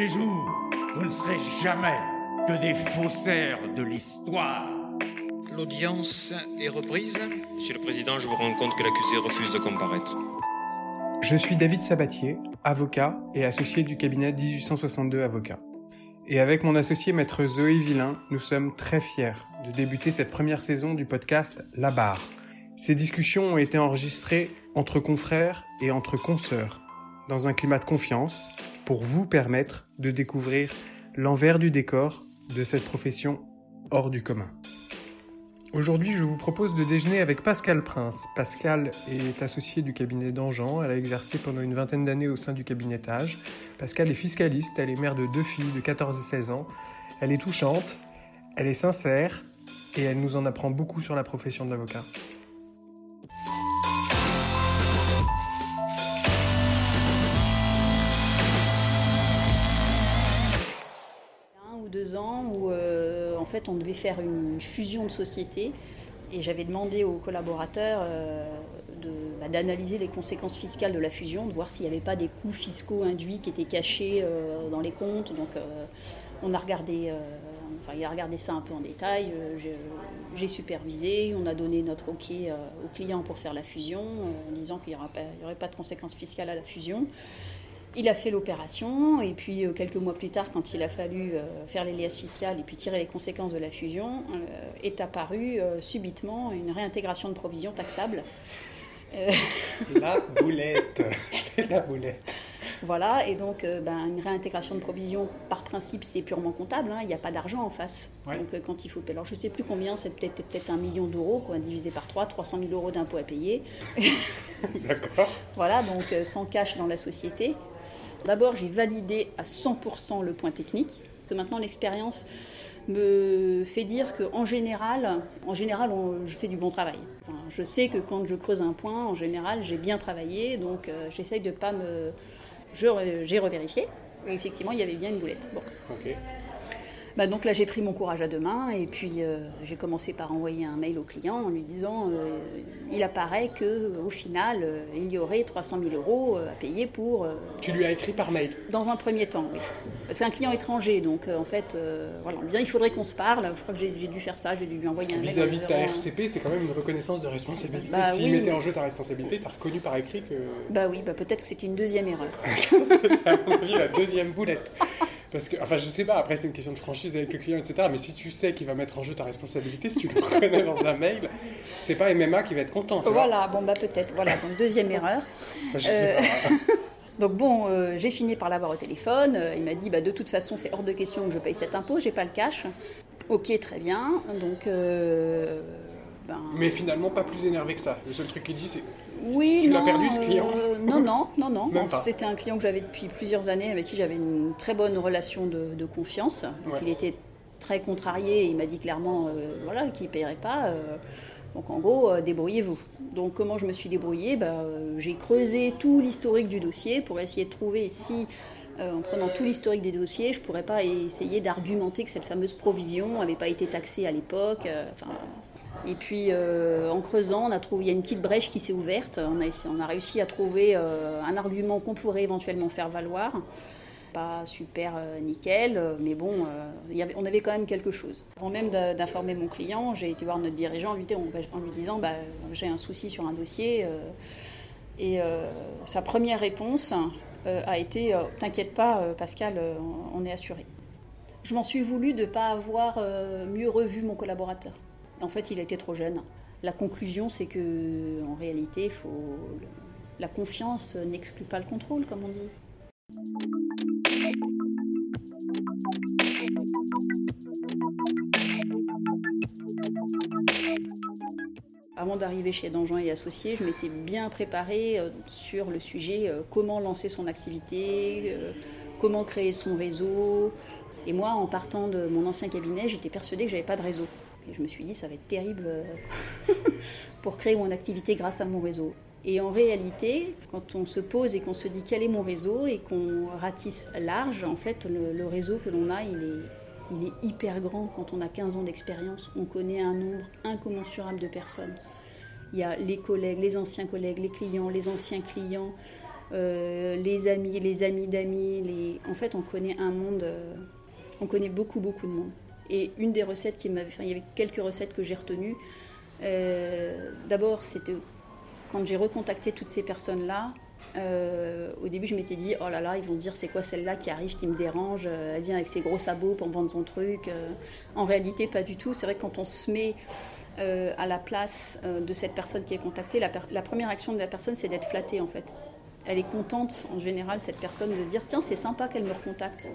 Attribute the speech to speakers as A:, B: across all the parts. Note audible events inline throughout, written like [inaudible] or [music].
A: mes jours, vous ne serez jamais que des faussaires de l'histoire.
B: L'audience est reprise.
C: Monsieur le Président, je vous rends compte que l'accusé refuse de comparaître.
D: Je suis David Sabatier, avocat et associé du cabinet 1862 Avocats. Et avec mon associé maître Zoé Villain, nous sommes très fiers de débuter cette première saison du podcast La Barre. Ces discussions ont été enregistrées entre confrères et entre consoeurs, dans un climat de confiance, pour vous permettre de découvrir l'envers du décor de cette profession hors du commun. Aujourd'hui, je vous propose de déjeuner avec Pascal Prince. Pascal est associé du cabinet d'Angean. Elle a exercé pendant une vingtaine d'années au sein du cabinetage. Pascal est fiscaliste, elle est mère de deux filles de 14 et 16 ans. Elle est touchante, elle est sincère et elle nous en apprend beaucoup sur la profession de l'avocat.
E: Fait on devait faire une fusion de sociétés et j'avais demandé aux collaborateurs euh, bah, d'analyser les conséquences fiscales de la fusion, de voir s'il n'y avait pas des coûts fiscaux induits qui étaient cachés euh, dans les comptes. Donc euh, on a regardé, il a regardé ça un peu en détail. J'ai- supervisé, on a donné notre OK au client pour faire la fusion, en disant qu'il n'y aurait pas de conséquences fiscales à la fusion. Il a fait l'opération et puis euh, quelques mois plus tard, quand il a fallu euh, faire les liasses fiscales et puis tirer les conséquences de la fusion, euh, est apparue subitement une réintégration de provisions taxables.
D: La boulette [laughs] La boulette
E: voilà, et donc euh, ben, une réintégration de provisions, par principe, c'est purement comptable, hein, il n'y a pas d'argent en face.
D: Ouais.
E: Donc euh, quand il faut payer, alors je ne sais plus combien, c'est peut-être peut un million d'euros, quoi, divisé par 3, 300 000 euros d'impôts à payer. [laughs]
D: D'accord.
E: Voilà, donc euh, sans cash dans la société. D'abord, j'ai validé à 100% le point technique, que maintenant l'expérience me fait dire qu'en général, en général je fais du bon travail. Je sais que quand je creuse un point, en général, j'ai bien travaillé, donc euh, j'essaye de pas me... J'ai revérifié, effectivement, il y avait bien une boulette. Bon. Bah, donc là, j'ai pris mon courage à deux mains et puis euh, j'ai commencé par envoyer un mail au client en lui disant euh, il apparaît que au final, euh, il y aurait 300 000 euros à payer pour.
D: Tu lui as écrit par mail
E: dans un premier temps, oui. C'est un client étranger, donc en fait, voilà, dit, il faudrait qu'on se parle. Je crois que j'ai dû faire ça, j'ai dû lui envoyer un mail.
D: Vis-à-vis de ta RCP, c'est quand même une reconnaissance de responsabilité.
E: Bah
D: S'il
E: oui,
D: mettait
E: mais-
D: en jeu ta responsabilité, t'as reconnu par écrit que
E: Bah oui, bah peut-être que c'était une deuxième erreur. [laughs]
D: c'était à mon avis la deuxième boulette. Parce que, enfin, je sais pas, après c'est une question de franchise avec le client, etc. Mais si tu sais qu'il va mettre en jeu ta responsabilité, si tu le [laughs] reconnais dans un mail, c'est pas MMA qui va être content.
E: voilà, bon bah peut-être. Voilà, donc deuxième erreur.
D: Enfin, je sais pas. [laughs]
E: Donc bon, euh, j'ai fini par l'avoir au téléphone. Euh, il m'a dit, bah, de toute façon, c'est hors de question que je paye cet impôt, j'ai pas le cash. Ok, très bien. Donc, euh, ben,
D: Mais finalement, pas plus énervé que ça. Le seul truc qu'il dit, c'est
E: oui,
D: tu l'as
E: non,
D: perdu, ce client
E: euh, Non, [laughs] non, non, non.
D: Même
E: Bon,
D: pas.
E: C'était un client que j'avais depuis plusieurs années, avec qui j'avais une très bonne relation de, de confiance. Donc,
D: Ouais.
E: Il était très contrarié. Il m'a dit clairement, euh, voilà, qu'il ne payerait pas. euh, donc en gros, débrouillez-vous. Donc comment je me suis débrouillée? Bah, J'ai creusé tout l'historique du dossier pour essayer de trouver si, en prenant tout l'historique des dossiers, je pourrais pas essayer d'argumenter que cette fameuse provision n'avait pas été taxée à l'époque. enfin, et puis euh, en creusant, on a trouvé, il y a une petite brèche qui s'est ouverte. On a, réussi à trouver euh, un argument qu'on pourrait éventuellement faire valoir. Pas super euh, nickel, mais bon, on avait quand même quelque chose. Avant même d'informer mon client, j'ai été voir notre dirigeant en lui, en lui disant bah, j'ai un souci sur un dossier. et sa première réponse a été T'inquiète pas, Pascal, on est assuré. Je m'en suis voulu de ne pas avoir mieux revu mon collaborateur. En fait, il était trop jeune. La conclusion, c'est que, en réalité, la confiance n'exclut pas le contrôle, comme on dit. Avant d'arriver chez Dangean et Associés, je m'étais bien préparée euh, sur le sujet euh, comment lancer son activité, euh, comment créer son réseau. Et moi, en partant de mon ancien cabinet, j'étais persuadée que j'avais pas de réseau. Je me suis dit, ça va être terrible euh, [laughs] pour créer mon activité grâce à mon réseau. Et en réalité, quand on se pose et qu'on se dit quel est mon réseau et qu'on ratisse large, en fait, le, réseau que l'on a, il est, hyper grand. Quand on a 15 ans d'expérience, on connaît un nombre incommensurable de personnes. Il y a les collègues, les anciens collègues, les clients, les anciens clients, euh, les amis, les amis d'amis. En fait, on connaît un monde, euh, on connaît beaucoup, beaucoup de monde. Et une des recettes qui m'avait. Il y avait quelques recettes que j'ai retenues. Euh, D'abord, c'était quand j'ai recontacté toutes ces personnes-là. euh, au début, je m'étais dit, oh là là, ils vont dire c'est quoi celle-là qui arrive, qui me dérange, euh, elle vient avec ses gros sabots pour me vendre son truc. En réalité, pas du tout. C'est vrai que quand on se met à la place de cette personne qui est contactée, la, la première action de la personne, c'est d'être flattée en fait. Elle est contente en général, cette personne, de se dire tiens, c'est sympa qu'elle me recontacte.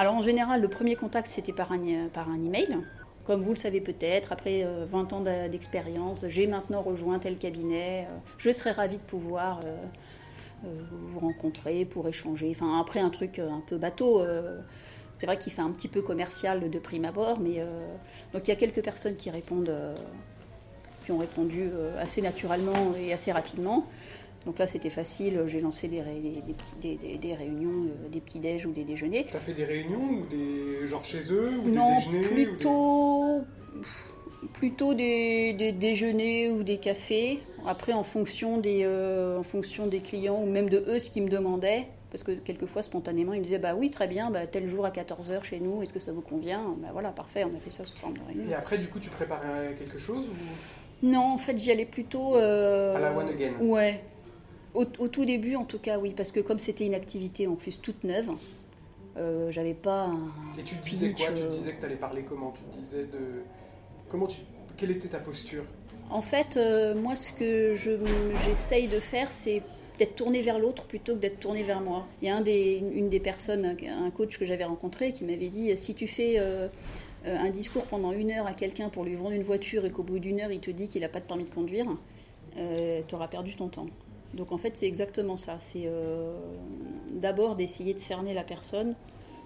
E: Alors en général, le premier contact, c'était par un, par un email. Comme vous le savez peut-être, après euh, 20 ans d'a- d'expérience, j'ai maintenant rejoint tel cabinet. euh, je serais ravie de pouvoir euh, euh, vous rencontrer pour échanger. Enfin, après, un truc euh, un peu bateau. euh, c'est vrai qu'il fait un petit peu commercial de prime abord, mais euh, donc il y a quelques personnes qui répondent, euh, qui ont répondu euh, assez naturellement et assez rapidement. Donc là, c'était facile. J'ai lancé des, ré- des, petits- des- des- des réunions, euh, des petits déj ou des déjeuners.
D: T'as fait des réunions ou des genre chez eux ou
E: Non,
D: des déjeuners ou
E: plutôt, plutôt des, des déjeuners ou des cafés. Après, en fonction, des, euh, en fonction des clients ou même de eux, ce qu'ils me demandaient. Parce que quelquefois, spontanément, ils me disaient Bah oui, très bien, bah, tel jour à 14h chez nous, est-ce que ça vous convient? Bah voilà, parfait, on a fait ça sous forme de réunion.
D: Et après, du coup, tu préparais quelque chose ou?
E: Non, en fait, j'y allais plutôt. euh,
D: à la one again
E: Ouais. Au, au tout début, en tout cas, oui, parce que comme c'était une activité en plus toute neuve, euh, j'avais pas un.
D: Et tu te disais quoi? Tu
E: euh,
D: disais que tu allais parler comment? Tu te disais de comment tu quelle était ta posture?
E: En fait, euh, moi, ce que je- j'essaye de faire, c'est d'être tourné vers l'autre plutôt que d'être tourné vers moi. Il y a un des, une des personnes, un coach que j'avais rencontré, qui m'avait dit si tu fais euh, euh, un discours pendant une heure à quelqu'un pour lui vendre une voiture et qu'au bout d'une heure, il te dit qu'il n'a pas de permis de conduire, tu auras perdu ton temps. Donc en fait, c'est exactement ça. C'est euh, d'abord d'essayer de cerner la personne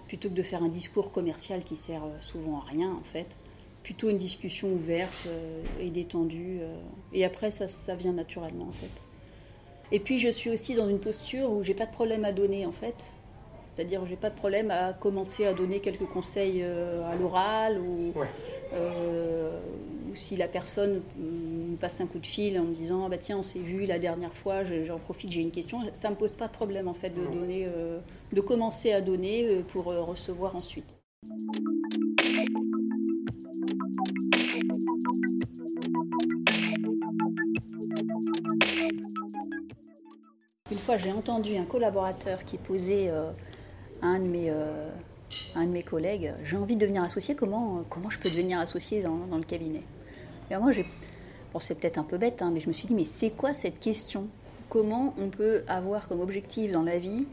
E: plutôt que de faire un discours commercial qui sert euh, souvent à rien en fait. Plutôt une discussion ouverte euh, et détendue. et après, ça, ça vient naturellement en fait. Et puis je suis aussi dans une posture où j'ai pas de problème à donner en fait. C'est-à-dire j'ai pas de problème à commencer à donner quelques conseils euh, à l'oral ou,
D: Ouais.
E: euh, ou si la personne mm, me passe un coup de fil en me disant Ah bah tiens on s'est vu la dernière fois, je- j'en profite j'ai une question, ça me pose pas de problème en fait de
D: Non.
E: donner, euh, de commencer à donner pour recevoir ensuite. Une fois, j'ai entendu un collaborateur qui posait euh, un de mes, euh, un de mes collègues J'ai envie de devenir associé, comment, comment je peux devenir associé dans, le cabinet? Et moi. Bon, c'est peut-être un peu bête, hein, mais je me suis dit Mais c'est quoi cette question? Comment on peut avoir comme objectif dans la vie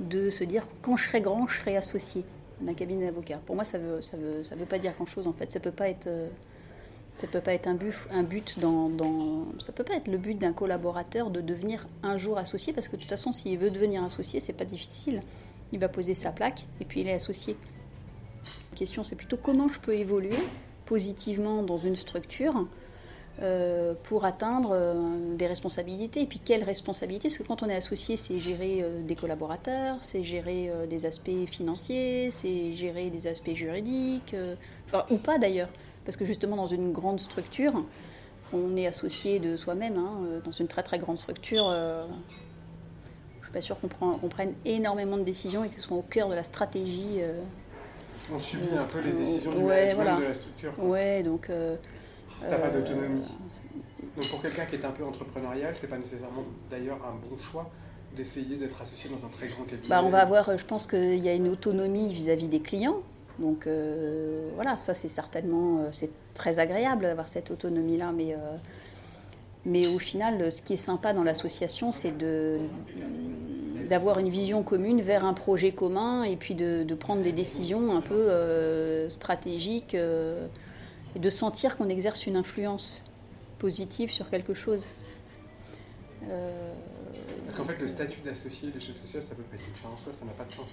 E: de se dire Quand je serai grand, je serai associé d'un cabinet d'avocat Pour moi, ça ne veut, ça veut, ça veut pas dire grand-chose en fait. Ça peut pas être. euh, ça peut pas être un but, un but dans- ça peut pas être le but d'un collaborateur de devenir un jour associé parce que de toute façon s'il veut devenir associé c'est pas difficile. Il va poser sa plaque et puis il est associé. La question c'est plutôt comment je peux évoluer positivement dans une structure euh, pour atteindre euh, des responsabilités et puis quelles responsabilités? Parce que quand on est associé c'est gérer euh, des collaborateurs, c'est gérer des aspects financiers, c'est gérer des aspects juridiques, ou pas d'ailleurs. Parce que justement, dans une grande structure, on est associé de soi-même. hein, dans une très très grande structure, euh, je ne suis pas sûre qu'on prend- qu'on prenne énormément de décisions et qu'elles soient au cœur de la stratégie. euh,
D: On subit un peu les décisions du
E: ouais,
D: management
E: voilà.
D: de la structure. quoi.
E: ouais, donc. euh,
D: T'as pas
E: euh,
D: d'autonomie. Donc pour quelqu'un qui est un peu entrepreneurial, c'est pas nécessairement d'ailleurs un bon choix d'essayer d'être associé dans un très grand cabinet.
E: Bah, on va avoir, euh, je pense qu'il y a une autonomie vis-à-vis des clients. Donc voilà, ça c'est certainement, c'est très agréable d'avoir cette autonomie-là, mais, euh, mais au final, ce qui est sympa dans l'association, c'est de d'avoir une vision commune vers un projet commun et puis de, de prendre des décisions un peu euh, stratégiques euh, et de sentir qu'on exerce une influence positive sur quelque chose. Euh,
D: Parce qu'en fait, le statut d'associé, l'échelle sociale, ça peut pas être une fin en soi, ça n'a pas de sens.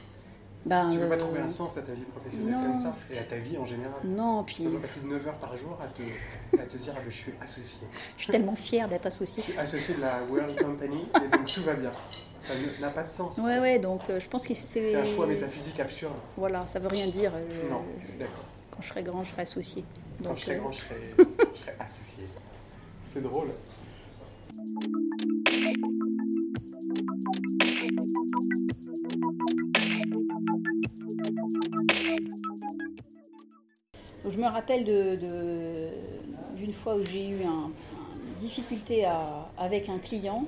E: Ben,
D: Tu peux pas trouver un sens à ta vie professionnelle
E: non.
D: comme ça, et à ta vie en général.
E: Non,
D: Tu
E: puis
D: peux pas passer 9 heures par jour à te, à te dire ah ben, je suis associé.
E: je suis tellement fière d'être associée.
D: Je suis associé de la World Company et donc tout va bien. Ça ne- n'a pas de sens.
E: Ouais, ouais, donc euh, je pense que c'est.
D: C'est un choix métaphysique absurde.
E: Voilà, ça veut rien dire. euh,
D: Non, je suis d'accord.
E: Quand je serai grand, je serai associé.
D: Quand
E: Donc,
D: je serai
E: euh,
D: grand, je serai, je serai associé. C'est drôle.
E: Je me rappelle d'une fois où j'ai eu une difficulté avec un client.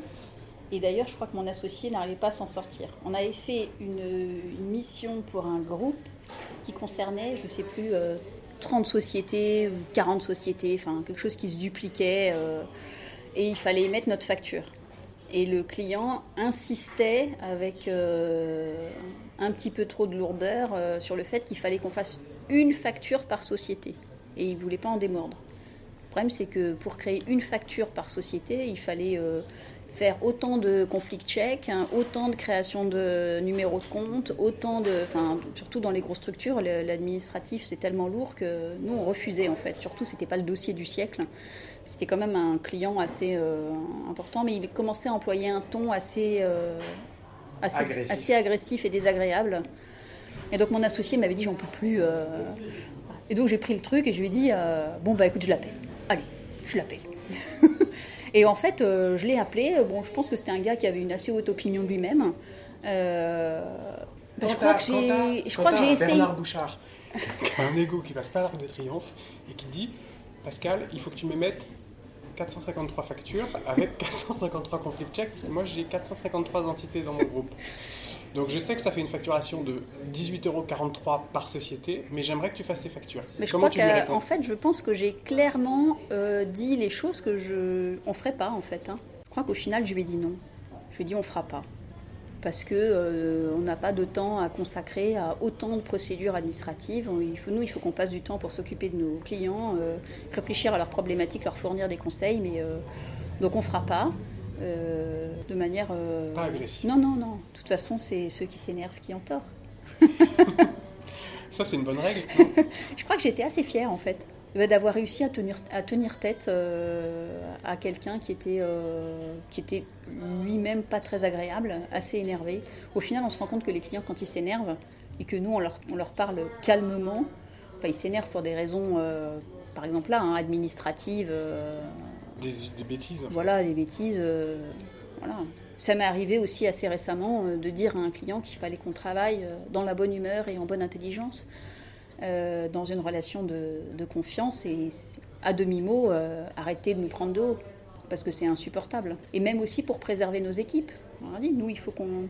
E: Et d'ailleurs, je crois que mon associé n'arrivait pas à s'en sortir. On avait fait une, mission pour un groupe qui concernait, je ne sais plus, 30 euh, sociétés ou 40 sociétés, enfin quelque chose qui se dupliquait. Euh, et il fallait émettre notre facture. Et le client insistait avec euh, un petit peu trop de lourdeur sur le fait qu'il fallait qu'on fasse une facture par société. Et il ne voulait pas en démordre. Le problème, c'est que pour créer une facture par société, il fallait euh, faire autant de conflict check, hein, autant de création de numéros de compte, autant de. Enfin, surtout dans les grosses structures, l'administratif, c'est tellement lourd que nous, on refusait en fait. Surtout, c'était pas le dossier du siècle. C'était quand même un client assez euh, important, mais il commençait à employer un ton assez, euh, assez, assez agressif et désagréable. Et donc mon associé m'avait dit j'en peux plus. Euh. Et donc j'ai pris le truc et je lui ai dit euh, bon bah écoute je l'appelle. Allez, je l'appelle. [laughs] et en fait euh, je l'ai appelé. Bon je pense que c'était un gars qui avait une assez haute opinion de lui-même.
D: Bah, je crois que j'ai, je crois que j'ai essayé. Bernard Bouchard, [laughs] un ego qui passe pas l'Arc de Triomphe et qui dit Pascal, il faut que tu m'émettes 453 factures avec 453 conflits checks parce que moi j'ai 453 entités dans mon groupe. Donc je sais que ça fait une facturation de 18,43 euros par société, mais j'aimerais que tu fasses ces factures.
E: Mais je crois qu'en fait, je pense que j'ai clairement euh, dit les choses que je on ferait pas en fait. Hein. Je crois qu'au final, je lui ai dit non. Je lui ai dit on fera pas parce que euh, on n'a pas de temps à consacrer à autant de procédures administratives. Il faut, nous, il faut qu'on passe du temps pour s'occuper de nos clients, euh, réfléchir à leurs problématiques, leur fournir des conseils, mais donc on fera pas. Euh, de manière. Euh,
D: pas agressive.
E: Non, non, non. De toute façon, c'est ceux qui s'énervent qui ont tort. [laughs]
D: Ça, c'est une bonne règle. [laughs]
E: je crois que j'étais assez fière, en fait, d'avoir réussi à tenir, à tenir tête euh, à quelqu'un qui était, qui était lui-même pas très agréable, assez énervé. Au final, on se rend compte que les clients, quand ils s'énervent, et que nous, on leur, on leur parle calmement, enfin, ils s'énervent pour des raisons, par exemple là, hein, administratives
D: des, bêtises.
E: Voilà, des bêtises. Euh, voilà. Ça m'est arrivé aussi assez récemment euh, de dire à un client qu'il fallait qu'on travaille euh, dans la bonne humeur et en bonne intelligence, dans une relation de, confiance et à demi-mot, arrêter de nous prendre de haut, parce que c'est insupportable. Et même aussi pour préserver nos équipes. On dit, nous, il faut qu'on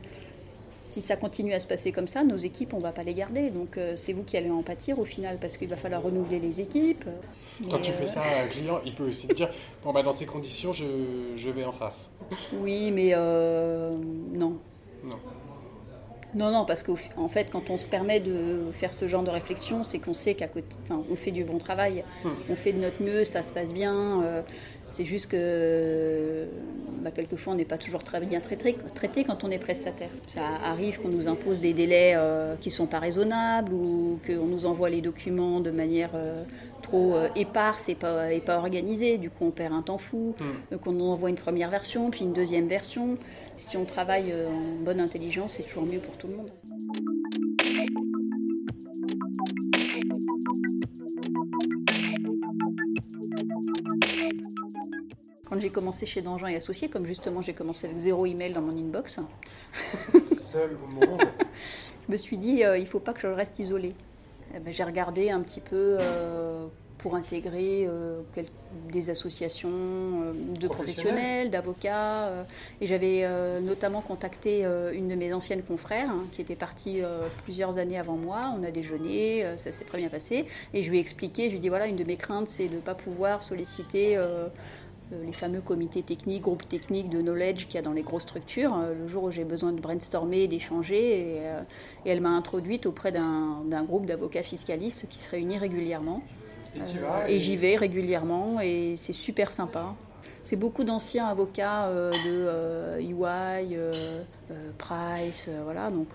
E: si ça continue à se passer comme ça, nos équipes, on ne va pas les garder. Donc euh, c'est vous qui allez en pâtir au final, parce qu'il va falloir renouveler les équipes.
D: Quand tu fais euh, ça à un client, il peut aussi te dire, bon, bah, dans ces conditions, je, je vais en face.
E: Oui, mais euh, non.
D: Non.
E: Non, non, parce qu'en fait, quand on se permet de faire ce genre de réflexion, c'est qu'on sait qu'à côté, enfin, on fait du bon travail, hmm. on fait de notre mieux, ça se passe bien. c'est juste que bah, quelquefois on n'est pas toujours très bien traité, traité, quand on est prestataire. Ça arrive qu'on nous impose des délais euh, qui ne sont pas raisonnables ou qu'on nous envoie les documents de manière euh, trop euh, éparse et pas, et pas organisée. Du coup, on perd un temps fou. Hmm. qu'on nous envoie une première version, puis une deuxième version. Si on travaille en bonne intelligence, c'est toujours mieux pour tout le monde. Quand j'ai commencé chez Dangean et Associés, comme justement j'ai commencé avec zéro email dans mon inbox. [laughs]
D: Seul au monde.
E: je me suis dit, euh, il ne faut pas que je reste isolée. Eh ben, j'ai regardé un petit peu euh, pour intégrer euh, des associations de professionnels, d'avocats. et j'avais notamment contacté une de mes anciennes confrères hein, qui était partie plusieurs années avant moi. On a déjeuné, ça s'est très bien passé. Et je lui ai expliqué, je lui ai dit voilà, une de mes craintes, c'est de ne pas pouvoir solliciter les fameux comités techniques, groupes techniques de knowledge qu'il y a dans les grosses structures. Euh, le jour où j'ai besoin de brainstormer, d'échanger, et, euh, elle m'a introduite auprès d'un groupe d'avocats fiscalistes qui se réunit régulièrement. Et, j'y vais régulièrement et c'est super sympa. C'est beaucoup d'anciens avocats de EY, e Price, voilà, donc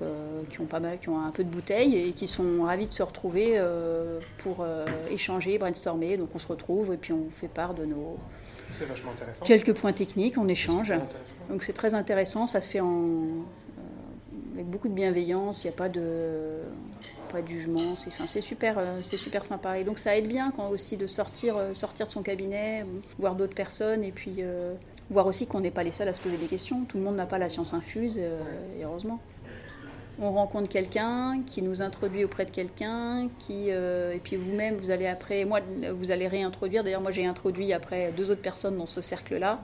E: qui ont pas mal, qui ont un peu de bouteille et qui sont ravis de se retrouver pour échanger, brainstormer. Donc on se retrouve et puis on fait part de nos,
D: vachement intéressant.
E: Quelques points techniques, on échange. Donc c'est très intéressant, ça se fait en, euh, avec beaucoup de bienveillance, il n'y a pas de, pas de jugement, c'est enfin, super, euh, c'est super sympa. Et donc ça aide bien quand aussi de sortir, euh, sortir de son cabinet, voir d'autres personnes et puis voir aussi qu'on n'est pas les seuls à se poser des questions. Tout le monde n'a pas la science infuse, et heureusement. On rencontre quelqu'un qui nous introduit auprès de quelqu'un, qui euh, et puis vous-même vous allez après, moi vous allez réintroduire. D'ailleurs moi j'ai introduit après deux autres personnes dans ce cercle-là.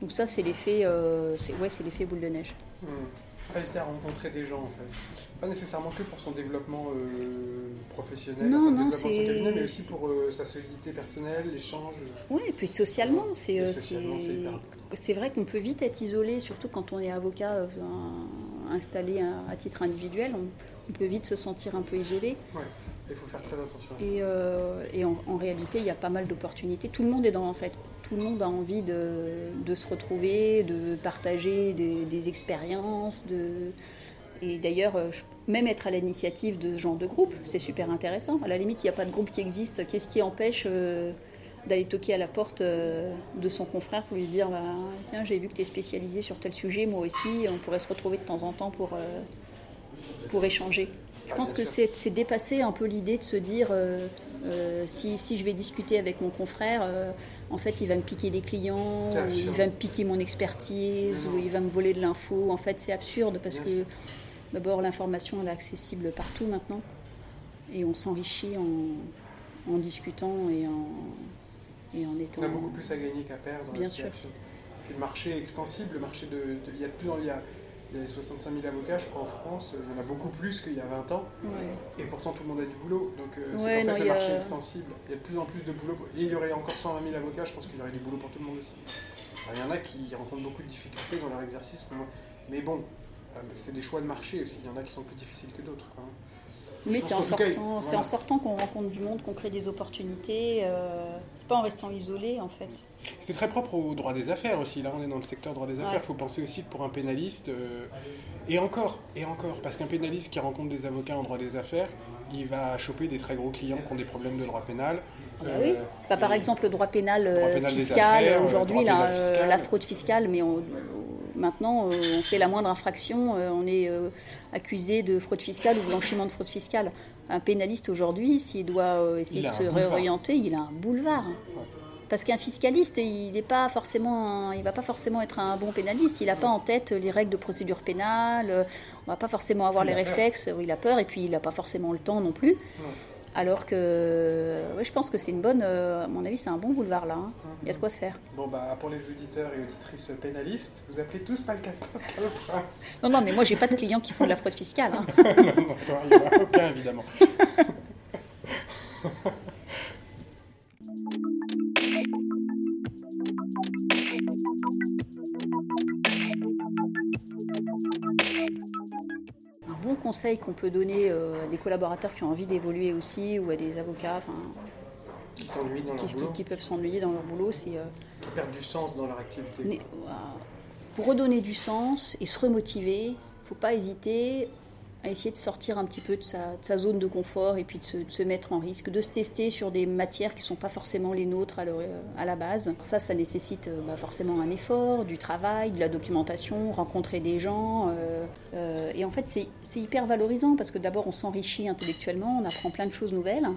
E: Donc ça c'est l'effet, euh, c'est ouais c'est l'effet boule de neige.
D: Hésiter à rencontrer des gens en fait. Pas nécessairement que pour son développement euh, professionnel,
E: Non,
D: enfin,
E: non,
D: développement de son
E: c'est-
D: cabinet, mais aussi pour sa solidité personnelle, l'échange.
E: Oui, et puis socialement, c'est
D: c'est
E: vrai qu'on peut vite être isolé, surtout quand on est avocat installé à, à titre individuel, on, on peut vite se sentir un peu isolé.
D: Ouais. Il faut faire très attention à ça.
E: Et, euh, et en, en réalité, il y a pas mal d'opportunités. Tout le monde est dans, en fait, tout le monde a envie de, de se retrouver, de partager des, des expériences. De... Et d'ailleurs, euh, même être à l'initiative de ce genre de groupe, c'est super intéressant. À la limite, il n'y a pas de groupe qui existe. Qu'est-ce qui empêche euh, d'aller toquer à la porte euh, de son confrère pour lui dire bah, Tiens, j'ai vu que tu es spécialisé sur tel sujet, moi aussi, on pourrait se retrouver de temps en temps pour, euh, pour échanger. Je pense que c'est c'est dépasser un peu l'idée de se dire euh, euh, si, si je vais discuter avec mon confrère, euh, en fait, il va me piquer des clients, ou il va me piquer mon expertise, ou il va me voler de l'info. En fait, c'est absurde parce
D: Bien
E: que
D: sûr.
E: d'abord, l'information elle est accessible partout maintenant, et on s'enrichit en, en discutant et en, et en étant.
D: On a beaucoup plus à gagner qu'à perdre.
E: Bien sûr.
D: Puis le marché est extensible, le marché de, il y a de plus en- il il y a 65 000 avocats, je crois, en France. Il y en a beaucoup plus qu'il y a 20 ans.
E: Ouais.
D: Et pourtant, tout le monde a du boulot. Donc, euh, c'est en fait le
E: a-
D: marché extensible. Il y a de plus en plus de boulot. Et il y aurait encore 120 000 avocats, je pense qu'il y aurait du boulot pour tout le monde aussi. Alors, il y en a qui rencontrent beaucoup de difficultés dans leur exercice. Mais bon, euh, c'est des choix de marché aussi. Il y en a qui sont plus difficiles que d'autres. quoi.
E: Mais c'est en, sortant, c'est
D: voilà.
E: en sortant qu'on rencontre du monde, qu'on crée des opportunités. euh, c'est pas en restant isolé, en fait.
D: C'est très propre au droit des affaires aussi. Là, on est dans le secteur droit des affaires. Il
E: Ouais.
D: faut penser aussi que pour un pénaliste, euh, et encore, et encore, parce qu'un pénaliste qui rencontre des avocats en droit des affaires, il va choper des très gros clients qui ont des problèmes de droit pénal.
E: Bah
D: Euh,
E: oui. Bah, par exemple, le droit pénal,
D: Droit
E: euh,
D: pénal
E: fiscal, aujourd'hui,
D: fiscal.
E: la fraude fiscale, mais on- maintenant, euh, on fait la moindre infraction, euh, on est euh, accusé de fraude fiscale ou blanchiment de fraude fiscale. Un pénaliste aujourd'hui, s'il doit essayer
D: Il
E: de se réorienter, il a un boulevard. Parce qu'un fiscaliste, il n'est pas forcément, un- il va pas forcément être un bon pénaliste. Il n'a pas en tête les règles de procédure pénale. On va pas forcément avoir
D: Il
E: les
D: peur.
E: réflexes. Il a peur et puis il n'a pas forcément le temps non plus. Alors que, ouais, je pense que c'est une bonne, euh, à mon avis, c'est un bon boulevard là. hein. Il y a de quoi faire.
D: Bon, bah, pour les auditeurs et auditrices pénalistes, vous appelez tous Pascal Pascal Prince. [laughs]
E: Non, non, mais moi, j'ai pas de clients qui font de la fraude fiscale. hein. [laughs]
D: non, non, toi, il n'y en a aucun, évidemment. [laughs]
E: conseil qu'on peut donner euh, à des collaborateurs qui ont envie d'évoluer aussi ou à des avocats, enfin,
D: Qui s'ennuient dans leur
E: qui,
D: boulot,
E: qui- qui peuvent s'ennuyer dans leur boulot, c'est euh,
D: qui perdent du sens dans leur activité.
E: pour redonner du sens et se remotiver. Faut pas hésiter à essayer de sortir un petit peu de sa, zone de confort et puis de se, mettre en risque, de se tester sur des matières qui ne sont pas forcément les nôtres à, à la base. Ça, ça nécessite euh, bah, forcément un effort, du travail, de la documentation, rencontrer des gens. euh, euh, et en fait, c'est hyper valorisant parce que d'abord, on s'enrichit intellectuellement, on apprend plein de choses nouvelles.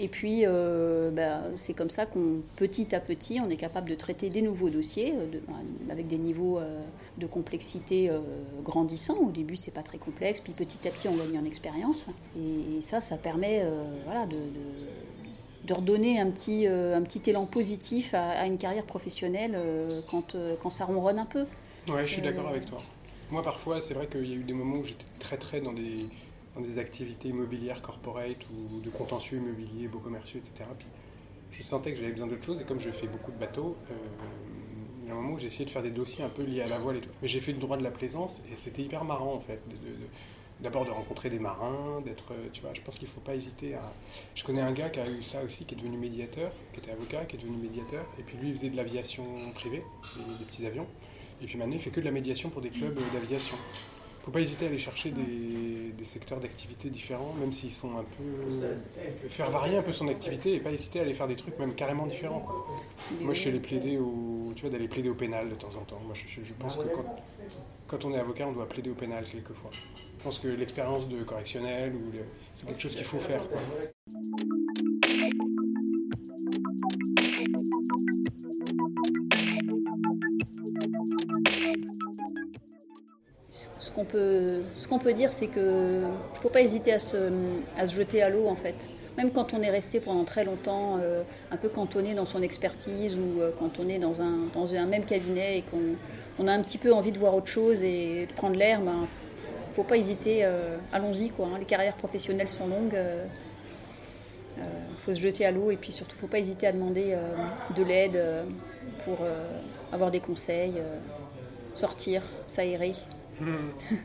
E: Et puis, euh, bah, c'est comme ça qu'on, petit à petit, on est capable de traiter des nouveaux dossiers euh, de- avec des niveaux euh, de complexité euh, grandissants. Au début, c'est pas très complexe, puis petit à petit, on gagne en expérience. Et, et ça, ça permet voilà, de, de- de redonner un petit, un petit élan positif à, à une carrière professionnelle quand, quand ça ronronne un peu.
D: Ouais, je suis d'accord avec toi. Moi, parfois, c'est vrai qu'il y a eu des moments où j'étais très, très dans des, des activités immobilières corporate ou de contentieux immobiliers, beaux commerciaux, etc. Je sentais que j'avais besoin d'autre chose et comme je fais beaucoup de bateaux, euh, il y a un moment où j'ai essayé de faire des dossiers un peu liés à la voile et tout. Mais j'ai fait le droit de la plaisance et c'était hyper marrant en fait. D'abord de rencontrer des marins, d'être, euh, tu vois, je pense qu'il ne faut pas hésiter à... Je connais un gars qui a eu ça aussi, qui est devenu médiateur, qui était avocat, qui est devenu médiateur, et puis lui il faisait de l'aviation privée, des, des petits avions, et puis maintenant il fait que de la médiation pour des clubs euh, d'aviation. Ne faut pas hésiter à aller chercher des, secteurs d'activité différents, même s'ils sont un peu... faire varier un peu son activité et pas hésiter à aller faire des trucs même carrément différents. Moi je suis allé plaider au... Tu vois, d'aller plaider au pénal de temps en temps. Moi je, pense que quand, on est avocat, on doit plaider au pénal quelquefois. Je pense que l'expérience de correctionnel, ou c'est quelque chose qu'il faut faire.
E: Ce qu'on peut, ce qu'on peut dire, c'est qu'il ne faut pas hésiter à se, à se jeter à l'eau, en fait. Même quand on est resté pendant très longtemps euh, un peu cantonné dans son expertise ou euh, quand on est dans un, dans un même cabinet et qu'on on a un petit peu envie de voir autre chose et de prendre l'air, ben, faut pas hésiter, euh, allons-y. Quoi, hein. Les carrières professionnelles sont longues. Il faut se jeter à l'eau et puis surtout, faut pas hésiter à demander de l'aide pour avoir des conseils, sortir, s'aérer.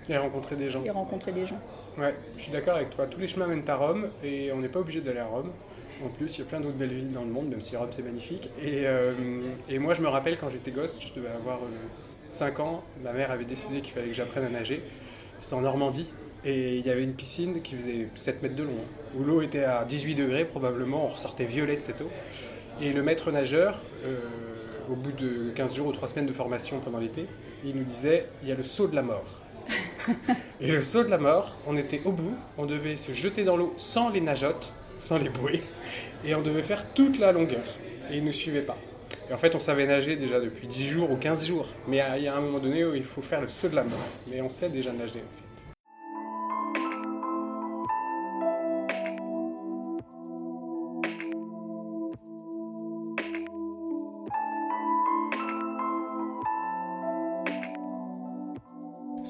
D: Et rencontrer des gens.
E: Et rencontrer des gens.
D: Ouais, je suis d'accord avec toi. Tous les chemins mènent à Rome et on n'est pas obligé d'aller à Rome. En plus, il y a plein d'autres belles villes dans le monde, même si Rome c'est magnifique. Et, euh, et, moi, je me rappelle quand j'étais gosse, je devais avoir 5 euh, ans, ma mère avait décidé qu'il fallait que j'apprenne à nager. C'était en Normandie et il y avait une piscine qui faisait 7 mètres de long, hein, où l'eau était à 18 degrés probablement, on ressortait violet de cette eau. Et le maître nageur, euh, au bout de 15 jours ou 3 semaines de formation pendant l'été, il nous disait il y a le saut de la mort. Et le saut de la mort, on était au bout, on devait se jeter dans l'eau sans les nageottes, sans les bouées, et on devait faire toute la longueur. Et il ne nous suivait pas. Et en fait, on savait nager déjà depuis 10 jours ou 15 jours. Mais il y a un moment donné où il faut faire le saut de la mort. Mais on sait déjà nager en.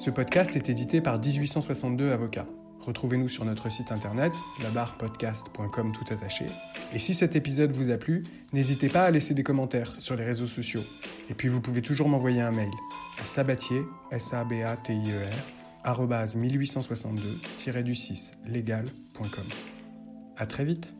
D: Ce podcast est édité par 1862 Avocats. Retrouvez-nous sur notre site internet, labarpodcast.com tout attaché. Et si cet épisode vous a plu, n'hésitez pas à laisser des commentaires sur les réseaux sociaux. Et puis vous pouvez toujours m'envoyer un mail à sabatier, s a b a t i e r 1862-du6 legal.com. À très vite.